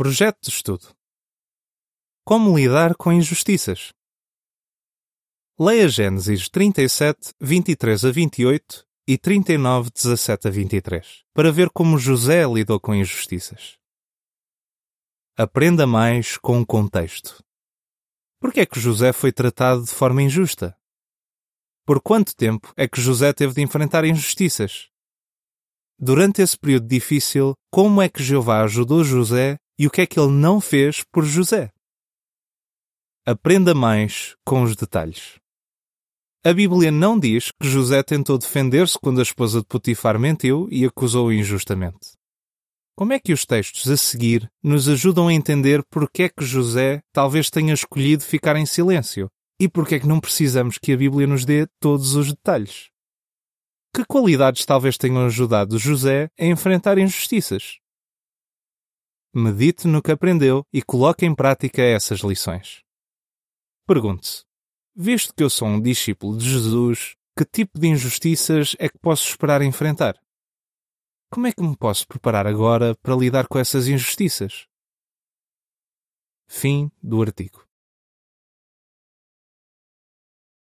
Projeto de estudo. Como lidar com injustiças? Leia Gênesis 37, 23 a 28 e 39, 17 a 23 para ver como José lidou com injustiças. Aprenda mais com o contexto. Por que é que José foi tratado de forma injusta? Por quanto tempo é que José teve de enfrentar injustiças? Durante esse período difícil, como é que Jeová ajudou José e o que é que ele não fez por José? Aprenda mais com os detalhes. A Bíblia não diz que José tentou defender-se quando a esposa de Potifar mentiu e acusou-o injustamente. Como é que os textos a seguir nos ajudam a entender porque é que José talvez tenha escolhido ficar em silêncio e porque é que não precisamos que a Bíblia nos dê todos os detalhes? Que qualidades talvez tenham ajudado José a enfrentar injustiças? Medite no que aprendeu e coloque em prática essas lições. Pergunte-se: visto que eu sou um discípulo de Jesus, que tipo de injustiças é que posso esperar enfrentar? Como é que me posso preparar agora para lidar com essas injustiças? Fim do artigo.